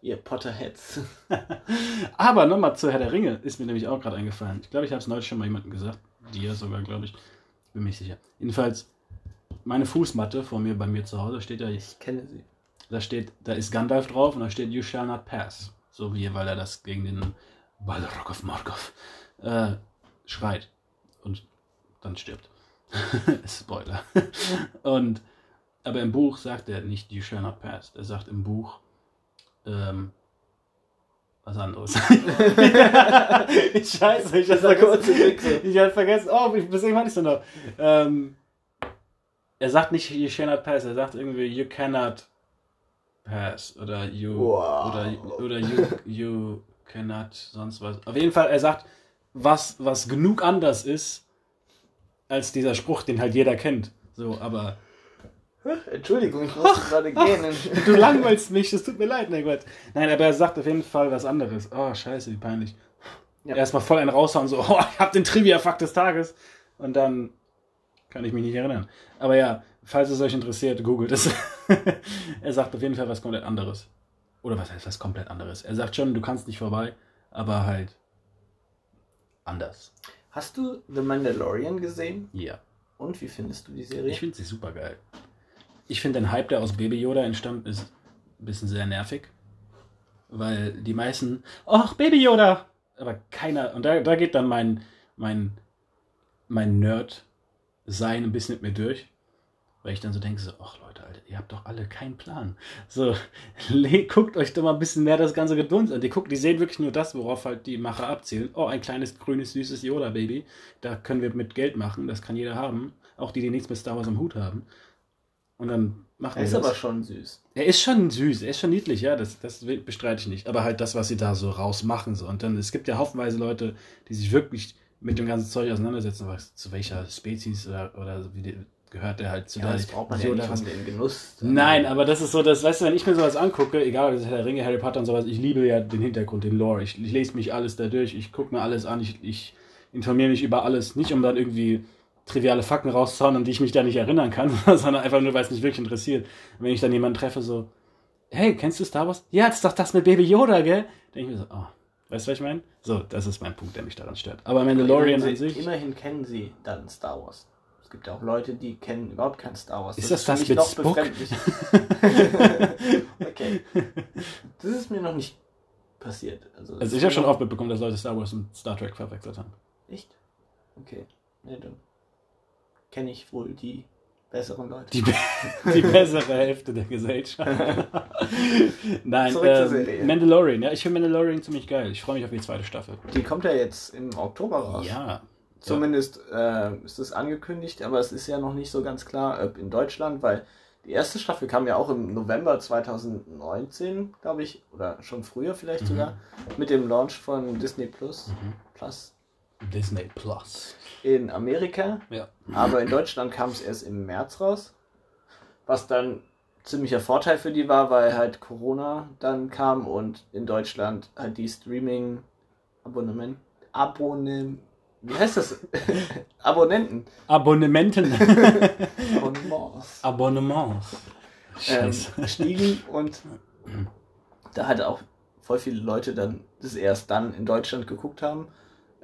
ihr Potterheads. [LAUGHS] aber nochmal zu Herr der Ringe, ist mir nämlich auch gerade eingefallen. Ich glaube, ich habe es neulich schon mal jemandem gesagt dir sogar, glaube ich. Bin mich sicher. Jedenfalls, meine Fußmatte vor mir bei mir zu Hause steht ja. Ich kenne sie. Da steht, da ist Gandalf drauf und da steht You shall not pass. So wie weil er das gegen den Balrog of Morgoth äh, schreit. Und dann stirbt. [LAUGHS] Spoiler. [LAUGHS] und aber im Buch sagt er nicht You shall not pass. Er sagt im Buch ähm, was anderes. Scheiße, [LAUGHS] ich hatte vergessen. Ich hatte vergessen. Oh, bis irgendwann nicht so noch. Ähm, er sagt nicht you cannot pass, er sagt irgendwie you cannot pass oder you wow. oder oder you you cannot sonst was. Auf jeden Fall, er sagt was was genug anders ist als dieser Spruch, den halt jeder kennt. So, aber Entschuldigung, ich musste gerade gehen. du langweilst mich, es tut mir leid, mein Gott. Nein, aber er sagt auf jeden Fall was anderes. Oh, scheiße, wie peinlich. Ja. Erstmal voll einen raushauen, so, oh, ich hab den Trivia-Fakt des Tages. Und dann kann ich mich nicht erinnern. Aber ja, falls es euch interessiert, googelt es. [LAUGHS] er sagt auf jeden Fall was komplett anderes. oder was heißt was komplett anderes. Er sagt schon, du kannst nicht vorbei, aber halt anders. Hast du The Mandalorian gesehen? Ja. Und wie findest du die Serie? Ich finde sie super geil. Ich finde den Hype, der aus Baby Yoda entstand, ist ein bisschen sehr nervig. Weil die meisten, ach, Baby Yoda! Aber keiner, und da, da geht dann mein, mein, mein Nerd-Sein ein bisschen mit mir durch. Weil ich dann so denke, so, ach Leute, Alter, ihr habt doch alle keinen Plan. So, [LAUGHS] guckt euch doch mal ein bisschen mehr das ganze Gedöns an. Die gucken, die sehen wirklich nur das, worauf halt die Macher abzielen. Oh, ein kleines, grünes, süßes Yoda-Baby. Da können wir mit Geld machen, das kann jeder haben. Auch die, die nichts mit Star Wars am Hut haben. Und dann machen er wir ist das. aber schon süß. Er ist schon süß, er ist schon niedlich, ja, das, das bestreite ich nicht. Aber halt das, was sie da so rausmachen. So. Und dann, es gibt ja haufenweise Leute, die sich wirklich mit dem ganzen Zeug auseinandersetzen, was, zu welcher Spezies oder, oder wie die, gehört der halt zu Ja, der das braucht man ja nicht um den Genuss. Nein, aber das ist so, das, weißt du, wenn ich mir sowas angucke, egal ob das Herr der Ringe, Harry Potter und sowas, ich liebe ja den Hintergrund, den Lore. Ich, ich lese mich alles da durch, ich gucke mir alles an, ich, ich informiere mich über alles, nicht um dann irgendwie triviale Fakten rauszuhauen, an die ich mich da nicht erinnern kann, [LAUGHS] sondern einfach nur, weil es mich wirklich interessiert. Und wenn ich dann jemanden treffe, so, hey, kennst du Star Wars? Ja, das ist doch das mit Baby Yoda, gell? Denke ich mir so, oh, weißt du, was ich meine? So, das ist mein Punkt, der mich daran stört. Aber Mandalorian an immerhin, sich. immerhin kennen sie dann Star Wars. Es gibt ja auch Leute, die kennen überhaupt kein Star Wars. Ist das das mich mit noch Spock? befremdlich. [LAUGHS] okay. Das ist mir noch nicht passiert. Also, Also ich habe schon oft mitbekommen, dass Leute Star Wars und Star Trek verwechselt haben. Echt? Okay. Nee, dann kenne ich wohl die besseren Leute. Die, [LAUGHS] die bessere Hälfte der Gesellschaft. [LAUGHS] Nein, ähm. Mandalorian. Ja, ich finde Mandalorian ziemlich geil. Ich freue mich auf die zweite Staffel. Die kommt ja jetzt im Oktober raus. Ja. Zumindest äh, ist es angekündigt, aber es ist ja noch nicht so ganz klar, ob in Deutschland, weil die erste Staffel kam ja auch im November 2019, glaube ich, oder schon früher vielleicht Mhm. sogar, mit dem Launch von Disney Plus, Mhm. Plus Disney Plus. in Amerika. Ja. Aber in Deutschland kam es erst im März raus, was dann ziemlicher Vorteil für die war, weil halt Corona dann kam und in Deutschland halt die Streaming Abonnement Abonnement wie heißt das? [LAUGHS] Abonnenten. Abonnementen. Abonnements. Abonnements. Ähm, Scheiße. stiegen und da halt auch voll viele Leute dann das erst dann in Deutschland geguckt haben,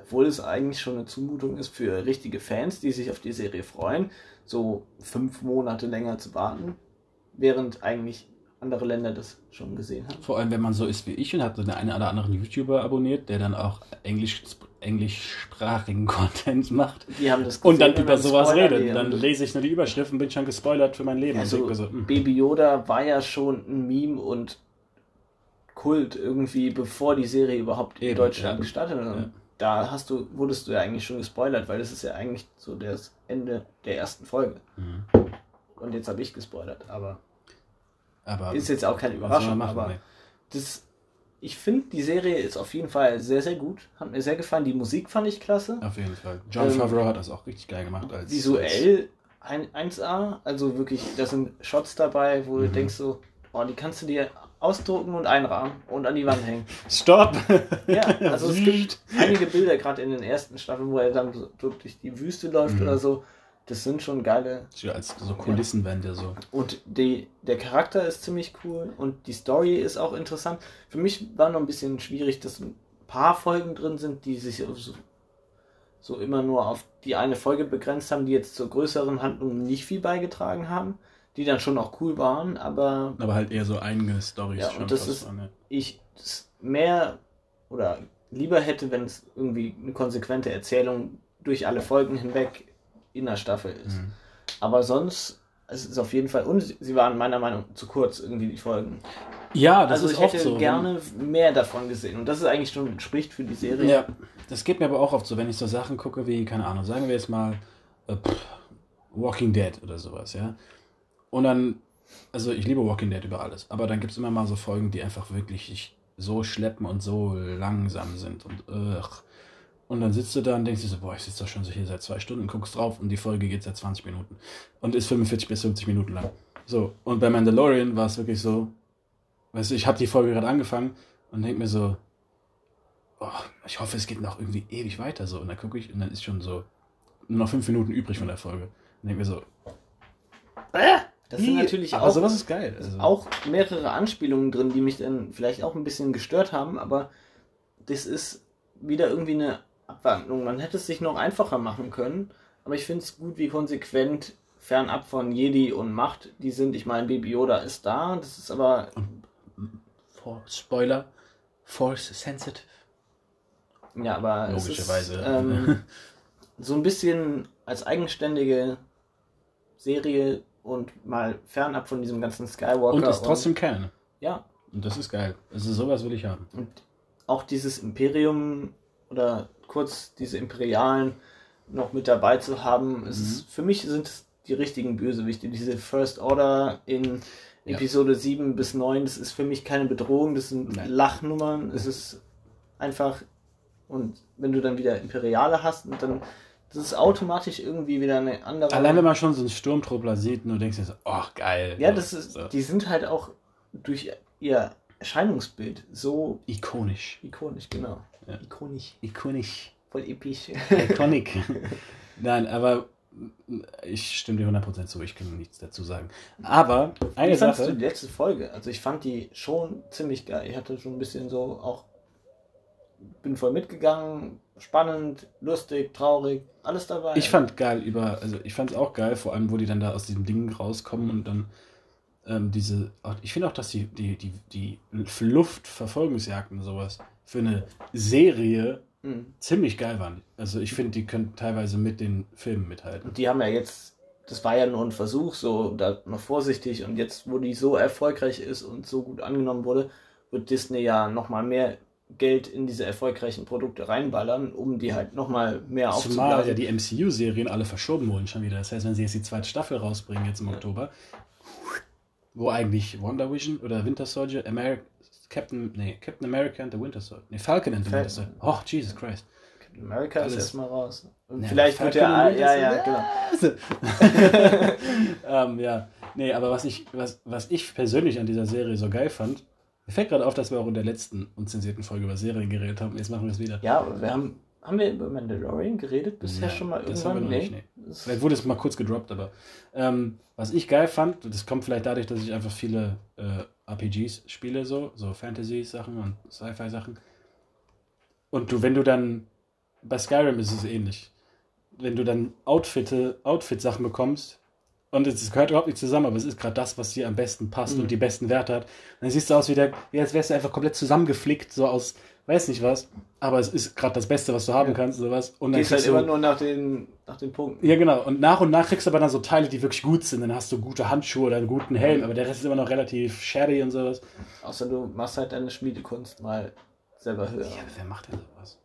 obwohl es eigentlich schon eine Zumutung ist für richtige Fans, die sich auf die Serie freuen, so fünf Monate länger zu warten, während eigentlich andere Länder das schon gesehen haben. Vor allem, wenn man so ist wie ich und hat den einen oder anderen YouTuber abonniert, der dann auch Englisch, englischsprachigen [LAUGHS] Content macht Die haben das und dann gesehen über sowas spoilern die redet. Dann lese ich nur die Überschrift und bin schon gespoilert für mein Leben. Also, so, hm. Baby Yoda war ja schon ein Meme und Kult irgendwie, bevor die Serie überhaupt in Eben, Deutschland ja. gestartet hat. Ja. Da hast du, wurdest du ja eigentlich schon gespoilert, weil das ist ja eigentlich so das Ende der ersten Folge. Mhm. Und jetzt habe ich gespoilert, aber Aber ist jetzt auch keine Überraschung. machen? aber das, ich finde, die Serie ist auf jeden Fall sehr, sehr gut. Hat mir sehr gefallen. Die Musik fand ich klasse. Auf jeden Fall. John Ähm, Favreau hat das auch richtig geil gemacht. Als, als Visuell ein, 1A, also wirklich, da sind Shots dabei, wo du Mhm. denkst so, oh, die kannst du dir ausdrucken und einrahmen und an die Wand hängen. [LAUGHS] Stopp! Ja, also es gibt einige Bilder, gerade in den ersten Staffeln, wo er dann so durch die Wüste läuft Mhm. oder so. Das sind schon geile. Ja, als so Kulissenwände so. Und die, der Charakter ist ziemlich cool und die Story ist auch interessant. Für mich war noch ein bisschen schwierig, dass ein paar Folgen drin sind, die sich so, so immer nur auf die eine Folge begrenzt haben, die jetzt zur größeren Handlung nicht viel beigetragen haben, die dann schon auch cool waren, aber Aber halt eher so eigene Storys Ja, schon. und das ist- waren, ja. ich es mehr oder lieber hätte, wenn es irgendwie eine konsequente Erzählung durch alle Folgen hinweg in der Staffel ist. Mhm. Aber sonst, es ist auf jeden Fall, und sie waren meiner Meinung nach zu kurz, irgendwie die Folgen. Ja, das also ist ich oft hätte so. gerne mehr davon gesehen. Und das ist eigentlich schon, spricht für die Serie. Ja, das geht mir aber auch oft so, wenn ich so Sachen gucke wie, keine Ahnung, sagen wir jetzt mal äh, pff, Walking Dead oder sowas, ja. Und dann, also ich liebe Walking Dead über alles, aber dann gibt es immer mal so Folgen, die einfach wirklich ich, so schleppen und so langsam sind und ugh. Und dann sitzt du da und denkst dir so, boah, ich sitze doch schon so hier seit zwei Stunden, guckst drauf und die Folge geht seit 20 Minuten und ist 45 bis 50 Minuten lang. So, und bei Mandalorian war es wirklich so, weißt du, ich habe die Folge gerade angefangen und denk mir so, oh, ich hoffe, es geht noch irgendwie ewig weiter so. Und dann gucke ich und dann ist schon so nur noch fünf Minuten übrig von der Folge. Und denke mir so, Das sind natürlich aber auch, sowas ist geil. Also, auch mehrere Anspielungen drin, die mich dann vielleicht auch ein bisschen gestört haben, aber das ist wieder irgendwie eine Abwandlung. Man hätte es sich noch einfacher machen können, aber ich finde es gut, wie konsequent fernab von Jedi und Macht die sind. Ich meine, Baby Yoda ist da, das ist aber For Spoiler, Force Sensitive. Ja, aber Logischerweise. Es ist, ähm, [LAUGHS] so ein bisschen als eigenständige Serie und mal fernab von diesem ganzen Skywalker. Und ist trotzdem Kern. ja, Und das ist geil. Also sowas will ich haben. und auch dieses Imperium oder kurz diese Imperialen noch mit dabei zu haben, es Mhm. ist, für mich sind es die richtigen Bösewichte. Diese First Order in Ja. Episode 7 bis 9, das ist für mich keine Bedrohung, das sind Nein. Lachnummern, es ist einfach, und wenn du dann wieder Imperiale hast, und dann, das ist automatisch irgendwie wieder eine andere. Allein wenn man schon so einen Sturmtruppler sieht und du denkst dir so, ach geil. ja, das ist, so. die sind halt auch durch ihr Erscheinungsbild so ikonisch. ikonisch, genau. Ja. Ikonisch, Ikonisch. voll episch. Iconic. [LAUGHS] Nein, aber ich stimme dir 100% zu, ich kann nichts dazu sagen. Aber eine Wie Sache. du die letzte Folge? Also ich fand die schon ziemlich geil. Ich hatte schon ein bisschen so auch, bin voll mitgegangen, spannend, lustig, traurig, alles dabei. Ich fand geil über, also ich fand es auch geil, vor allem, wo die dann da aus diesem Ding rauskommen und dann ähm, diese, ich finde auch, dass die, die, die, die Luftverfolgungsjagden und sowas für eine Serie Mhm. ziemlich geil waren. Also ich finde, die können teilweise mit den Filmen mithalten. Und die haben ja jetzt, das war ja nur ein Versuch, so da noch vorsichtig und jetzt, wo die so erfolgreich ist und so gut angenommen wurde, wird Disney ja nochmal mehr Geld in diese erfolgreichen Produkte reinballern, um die halt nochmal mehr Zumal ja die MCU-Serien alle verschoben wurden schon wieder. Das heißt, wenn sie jetzt die zweite Staffel rausbringen, jetzt im Ja. Oktober, wo eigentlich Wonder Vision oder Winter Soldier, Ameri Captain, nee, Captain America and the Winter Soldier, nee, Falcon and the Winter Falcon. Soldier. Oh, Jesus Christ. Captain America ist erstmal raus. Und Ja, vielleicht wird ja, Winter ja, ja, genau. [LAUGHS] ähm, ja, nee, aber was ich, was, was ich persönlich an dieser Serie so geil fand, mir fällt gerade auf, dass wir auch in der letzten unzensierten Folge über Serien geredet haben. Jetzt machen wir es wieder. Ja, aber wir haben, haben wir über Mandalorian geredet bisher Ja, schon mal das irgendwann? haben wir noch nicht, Das- Vielleicht wurde es mal kurz gedroppt, aber ähm, was ich geil fand, das kommt vielleicht dadurch, dass ich einfach viele äh, RPGs spiele, so, so Fantasy-Sachen und Sci-Fi-Sachen. Und du, wenn du dann, bei Skyrim ist es ähnlich. Wenn du dann Outfit-Sachen bekommst, und es gehört überhaupt nicht zusammen, aber es ist gerade das, was dir am besten passt Mhm. und die besten Werte hat. Dann siehst du aus wie, der, als wärst du einfach komplett zusammengeflickt, so aus, weiß nicht was, aber es ist gerade das Beste, was du haben Ja. kannst, sowas. Und dann Gehst halt du- immer nur nach den, nach den Punkten. ja, genau. Und nach und nach kriegst du aber dann so Teile, die wirklich gut sind. Dann hast du gute Handschuhe oder einen guten Helm, aber der Rest ist immer noch relativ shabby und sowas. Außer du machst halt deine Schmiedekunst mal selber höher. Ja, wer macht denn sowas?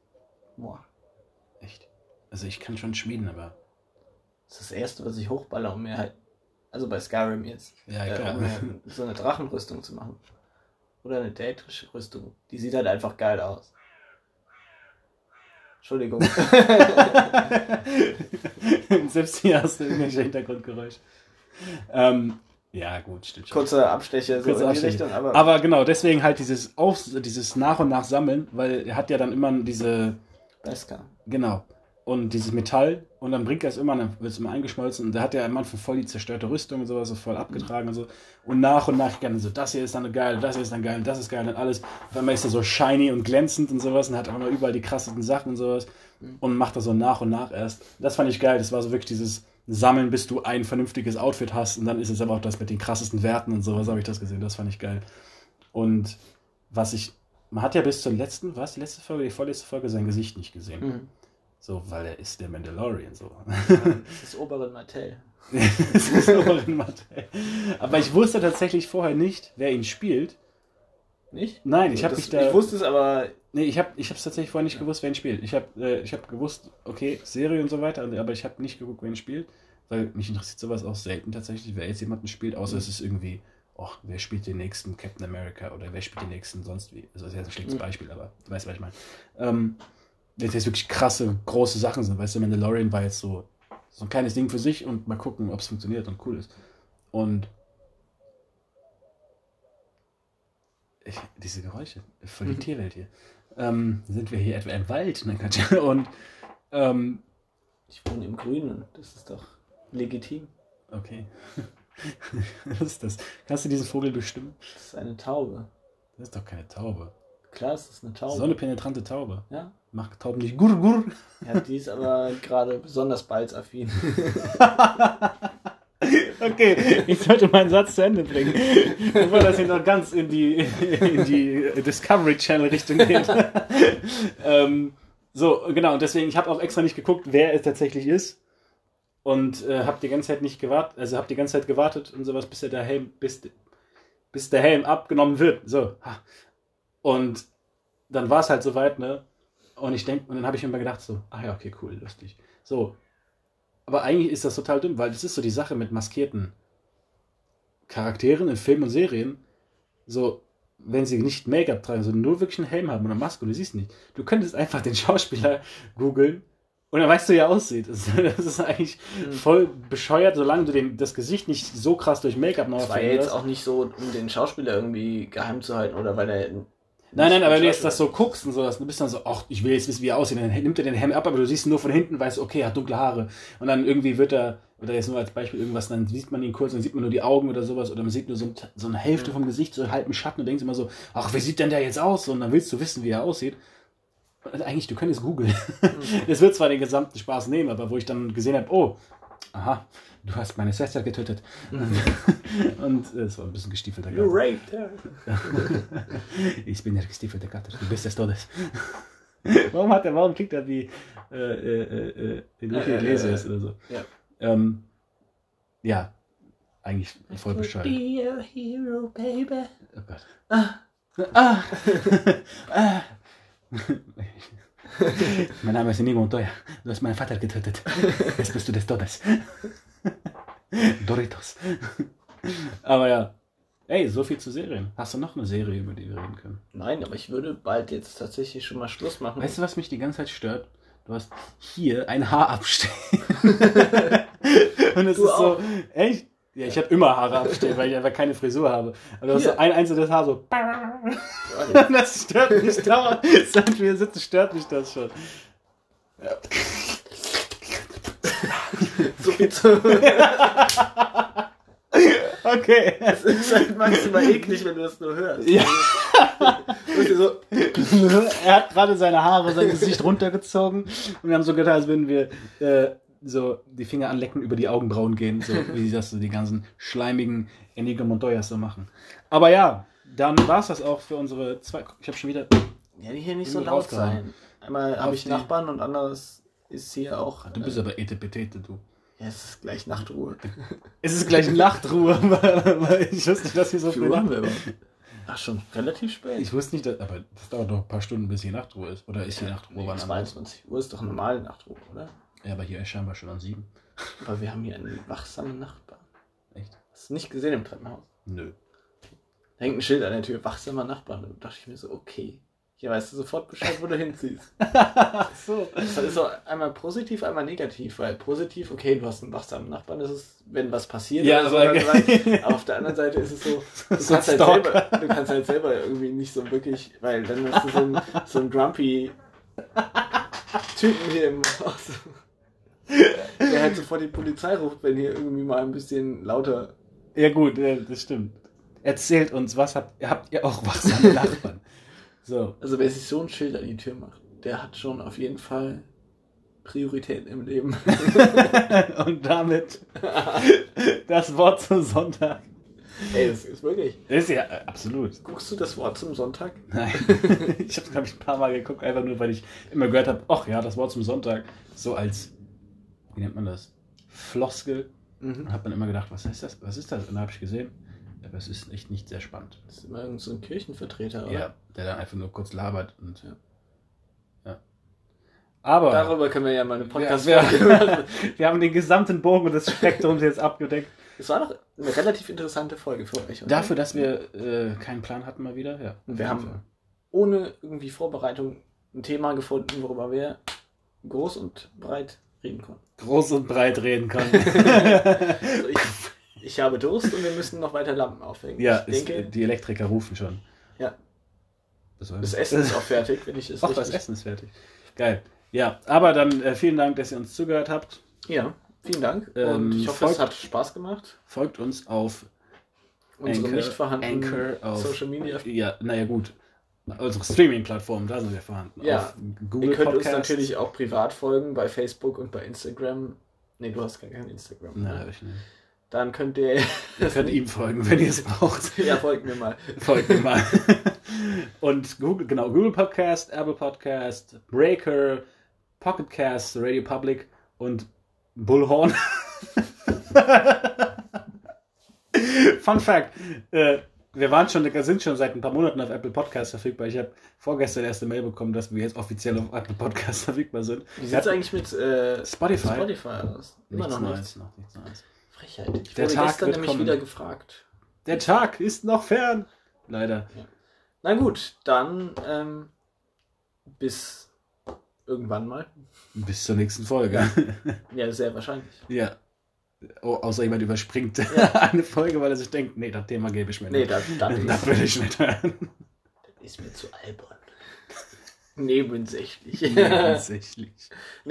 Boah. Echt? Also ich kann schon schmieden, aber. Das ist das erste, was ich hochballer, um mir halt, also bei Skyrim jetzt, Ja, äh, klar. um mir so eine Drachenrüstung zu machen. Oder eine Date-Rüstung. Die sieht halt einfach geil aus. Entschuldigung. [LAUGHS] Selbst hier hast du irgendwelche Hintergrundgeräusche. Ähm, ja, gut, stimmt schon. Kurzer Abstecher so die Abstecher. Richtung, aber, Aber genau, deswegen halt dieses, Auf, dieses nach und nach sammeln, weil er hat ja dann immer diese, Beskar. Genau. Und dieses Metall, und dann bringt er es immer, dann wird es immer eingeschmolzen. Und da hat er am Anfang voll die zerstörte Rüstung und sowas, so voll abgetragen und so. Und nach und nach gerne so, das hier ist dann geil, das hier ist dann geil, das ist geil, und alles. Auf einmal ist er so shiny und glänzend und sowas und hat auch immer überall die krassesten Sachen und sowas. Und macht das so nach und nach erst. Das fand ich geil, das war so wirklich dieses Sammeln, bis du ein vernünftiges Outfit hast. Und dann ist es aber auch das mit den krassesten Werten und sowas, habe ich das gesehen. Das fand ich geil. Und was ich, man hat ja bis zur letzten, was, die letzte Folge, die vorletzte Folge sein Gesicht nicht gesehen. Mhm. So, weil er ist der Mandalorian, so. Das ist oberen Mattel. [LAUGHS] das ist Oberyn Martell. Aber ich wusste tatsächlich vorher nicht, wer ihn spielt. Nicht? Nein, ich Also habe mich da. Ich wusste es, aber nee, ich habe ich hab's tatsächlich vorher nicht gewusst, wer ihn spielt. Ich habe äh, ich hab gewusst, okay, Serie und so weiter, aber ich habe nicht geguckt, wer ihn spielt, weil mich interessiert sowas auch selten tatsächlich, wer jetzt jemanden spielt, außer es ist irgendwie, oh, wer spielt den nächsten Captain America oder wer spielt den nächsten sonst wie. Also, das ist jetzt ein schlechtes Mhm. Beispiel, aber du weißt, was ich meine. Ähm, es jetzt wirklich krasse, große Sachen sind, weißt du, Mandalorian war jetzt so, so ein kleines Ding für sich und mal gucken, ob es funktioniert und cool ist. Und ich, diese Geräusche, voll die Mhm. Tierwelt hier. Ähm, sind wir hier etwa im Wald? Nein, Quatsch. [LAUGHS] Und ähm, ich wohne im Grünen. Das ist doch legitim. okay. [LAUGHS] Was ist das? Kannst du diesen Vogel bestimmen? Das ist eine Taube. Das ist doch keine Taube. Klar, es ist eine Taube. So eine penetrante Taube. Ja. Macht Tauben nicht gur gur. ja, die ist aber gerade besonders balzaffin. [LAUGHS] Okay, ich sollte meinen Satz zu Ende bringen, bevor das hier noch ganz in die, in die Discovery Channel Richtung geht. [LAUGHS] ähm, so, genau, und deswegen, ich habe auch extra nicht geguckt, wer es tatsächlich ist. Und äh, habe die ganze Zeit nicht gewartet, also habe die ganze Zeit gewartet und sowas, bis der Helm, bis, bis der Helm abgenommen wird. So. Und dann war es halt soweit, ne? Und ich denke, und dann habe ich mir mal gedacht, so, ach ja, okay, cool, lustig. So, aber eigentlich ist das total dumm, weil das ist so die Sache mit maskierten Charakteren in Filmen und Serien. So, wenn sie nicht Make-up tragen, sondern nur wirklich einen Helm haben oder Maske und du siehst nicht. Du könntest einfach den [LAUGHS] Schauspieler googeln und dann weißt du, wie er aussieht. Das, das ist eigentlich mhm. voll bescheuert, solange du den, das Gesicht nicht so krass durch Make-up noch Das war ja jetzt auch nicht so, um den Schauspieler irgendwie geheim zu halten oder weil er Nein, nein, aber wenn du jetzt das so guckst und so, du bist dann so, ach, ich will jetzt wissen, wie er aussieht, dann nimmt er den Helm ab, aber du siehst ihn nur von hinten, weißt, okay, er hat dunkle Haare. Und dann irgendwie wird er, oder jetzt nur als Beispiel irgendwas, dann sieht man ihn kurz, dann sieht man nur die Augen oder sowas, oder man sieht nur so, so eine Hälfte vom Gesicht, so halb im Schatten und denkst immer so, ach, wie sieht denn der jetzt aus? Und dann willst du wissen, wie er aussieht. Und eigentlich, du könntest googeln. [LAUGHS] Das wird zwar den gesamten Spaß nehmen, aber wo ich dann gesehen habe, oh, aha, du hast meine Schwester getötet. [LAUGHS] Und äh, es war ein bisschen gestiefelter Gatter. You raped her. [LAUGHS] ich bin der gestiefelte Gatter, du bist des Todes. [LAUGHS] warum hat er, warum klingt er wie äh, äh, äh, Enrique Iglesias oder so? Ja. Ähm, ja, eigentlich voll bescheuert. Be a hero, baby. Oh Gott. Ah. Ah. ah. Mein Name ist Inigo Montoya. Du hast meinen Vater getötet. Jetzt bist du des Todes. Doritos. Aber ja. Ey, so viel zu Serien. Hast du noch eine Serie, über die wir reden können? Nein, aber ich würde bald jetzt tatsächlich schon mal Schluss machen. Weißt du, was mich die ganze Zeit stört? Du hast hier ein Haar abstehen. [LAUGHS] Und es du ist auch. so, echt? Ja, ich habe immer Haare abstehen, weil ich einfach keine Frisur habe. Aber du hast so ein einzelnes Haar so. [LAUGHS] das stört mich dauernd. Seit wir sitzen, stört mich das schon. Ja. so viel [LAUGHS] zu. okay. Es ist halt maximal eklig, wenn du das nur hörst. Ja. so. [LAUGHS] er hat gerade seine Haare, sein Gesicht runtergezogen und wir haben so gedacht, als würden wir äh, so die Finger anlecken, über die Augenbrauen gehen, so wie das so die ganzen schleimigen Enigo Montoyas so machen. Aber ja, dann war es das auch für unsere zwei. Ich habe schon wieder. Ja, die hier nicht so laut sein. Einmal habe ich Nachbarn und anderes ist hier auch. Du bist äh, aber etepetete, du. Ja, es ist gleich Nachtruhe. [LAUGHS] es ist gleich Nachtruhe, [LAUGHS] weil, weil ich wusste nicht, dass wir so früh haben wir Ach, schon relativ spät. Ich wusste nicht, dass, aber das dauert doch ein paar Stunden, bis hier Nachtruhe ist. Oder ist hier ja, Nachtruhe? Nee, 22 Uhr ist doch normale Nachtruhe, oder? Ja, aber hier ist scheinbar schon an sieben. Aber wir haben hier einen wachsamen Nachbarn. Echt? Hast du nicht gesehen im Treppenhaus? Nö. Da hängt ein Schild an der Tür, wachsamer Nachbarn. Und da dachte ich mir so, okay. Hier weißt du sofort Bescheid, wo du hinziehst. [LAUGHS] so. Das ist so einmal positiv, einmal negativ, weil positiv, okay, du hast einen wachsamen Nachbarn, das ist, wenn was passiert. Ja, so, aber, [LAUGHS] aber auf der anderen Seite ist es so, du kannst, halt selber, du kannst halt selber irgendwie nicht so wirklich, weil dann hast du so ein, so ein grumpy Typen hier im Haus der halt sofort die Polizei ruft, wenn hier irgendwie mal ein bisschen lauter. Ja, gut, das stimmt. Erzählt uns, was habt, habt ihr auch wachsame Nachbarn? [LAUGHS] So. Also, wer sich so ein Schild an die Tür macht, der hat schon auf jeden Fall Prioritäten im Leben. [LAUGHS] Und damit [LAUGHS] das Wort zum Sonntag. Ey, das ist wirklich. Das ist ja äh, absolut. Guckst du das Wort zum Sonntag? Nein. ich habe es, glaube ich, ein paar Mal geguckt, einfach nur, weil ich immer gehört habe, ach ja, das Wort zum Sonntag. So als wie nennt man das? Floskel. Mhm. Und hat man immer gedacht, was heißt das? Was ist das? Und dann habe ich gesehen, aber es ist echt nicht sehr spannend. Das ist immer so ein Kirchenvertreter, oder? Ja, der dann einfach nur kurz labert und ja. ja. Aber. Darüber können wir ja mal eine podcast ja, wir, [LAUGHS] wir haben den gesamten Bogen des Spektrums jetzt abgedeckt. Es war doch eine relativ interessante Folge für euch. Oder? Dafür, dass wir äh, keinen Plan hatten mal wieder, ja. Und wir haben ohne irgendwie Vorbereitung ein Thema gefunden, worüber wir groß und breit reden konnten. Groß und breit reden konnten. [LAUGHS] also ich, [LAUGHS] ich, habe Durst und wir müssen noch weiter Lampen aufhängen. Ja, ich denke, die Elektriker rufen schon. Ja. Das, Essen ist auch [LAUGHS] fertig, wenn ich es Ach, das Essen ist fertig. Geil. Ja, aber dann äh, vielen Dank, dass ihr uns zugehört habt. Ja, vielen Dank. Ähm, und ich hoffe, es folgt- hat Spaß gemacht. Folgt uns auf Unsere Anchor- nicht vorhandenen Anchor auf- Social Media. Ja, naja gut. Unsere Streaming-Plattformen, da sind wir vorhanden. Ja. Auf Google Ihr könnt Podcast. uns natürlich auch privat folgen bei Facebook und bei Instagram. Nee, du hast gar kein Instagram. Nein, ne? hab ich nicht. Dann könnt ihr. [LAUGHS] Ihr könnt ihm folgen, wenn ihr es braucht. [LAUGHS] ja, folgt mir mal. [LAUGHS] Folgt mir mal. Und Google, genau, Google Podcast, Apple Podcast, Breaker, Pocket Cast, Radio Public und Bullhorn. Fun Fact. Äh, wir waren schon, sind schon seit ein paar Monaten auf Apple Podcast verfügbar. Ich habe vorgestern erst eine Mail bekommen, dass wir jetzt offiziell auf Apple Podcast verfügbar sind. Wie sieht es eigentlich mit äh, Spotify? Spotify aus? Immer Nichts noch Neues, nichts. noch nichts Neues. Frechheit. Ich Der wurde Tag gestern wird nämlich kommen. wieder gefragt. Der Tag ist noch fern. Leider. Na gut, dann ähm, bis irgendwann mal. Bis zur nächsten Folge. [LAUGHS] Ja, sehr wahrscheinlich. Ja. Oh, außer jemand überspringt [LAUGHS] eine Folge, weil er sich denkt, nee, das Thema gebe ich mir Nee, nicht. das, das, [LAUGHS] das will ich nicht hören. ist mir zu albern. Nebensächlich. Tatsächlich.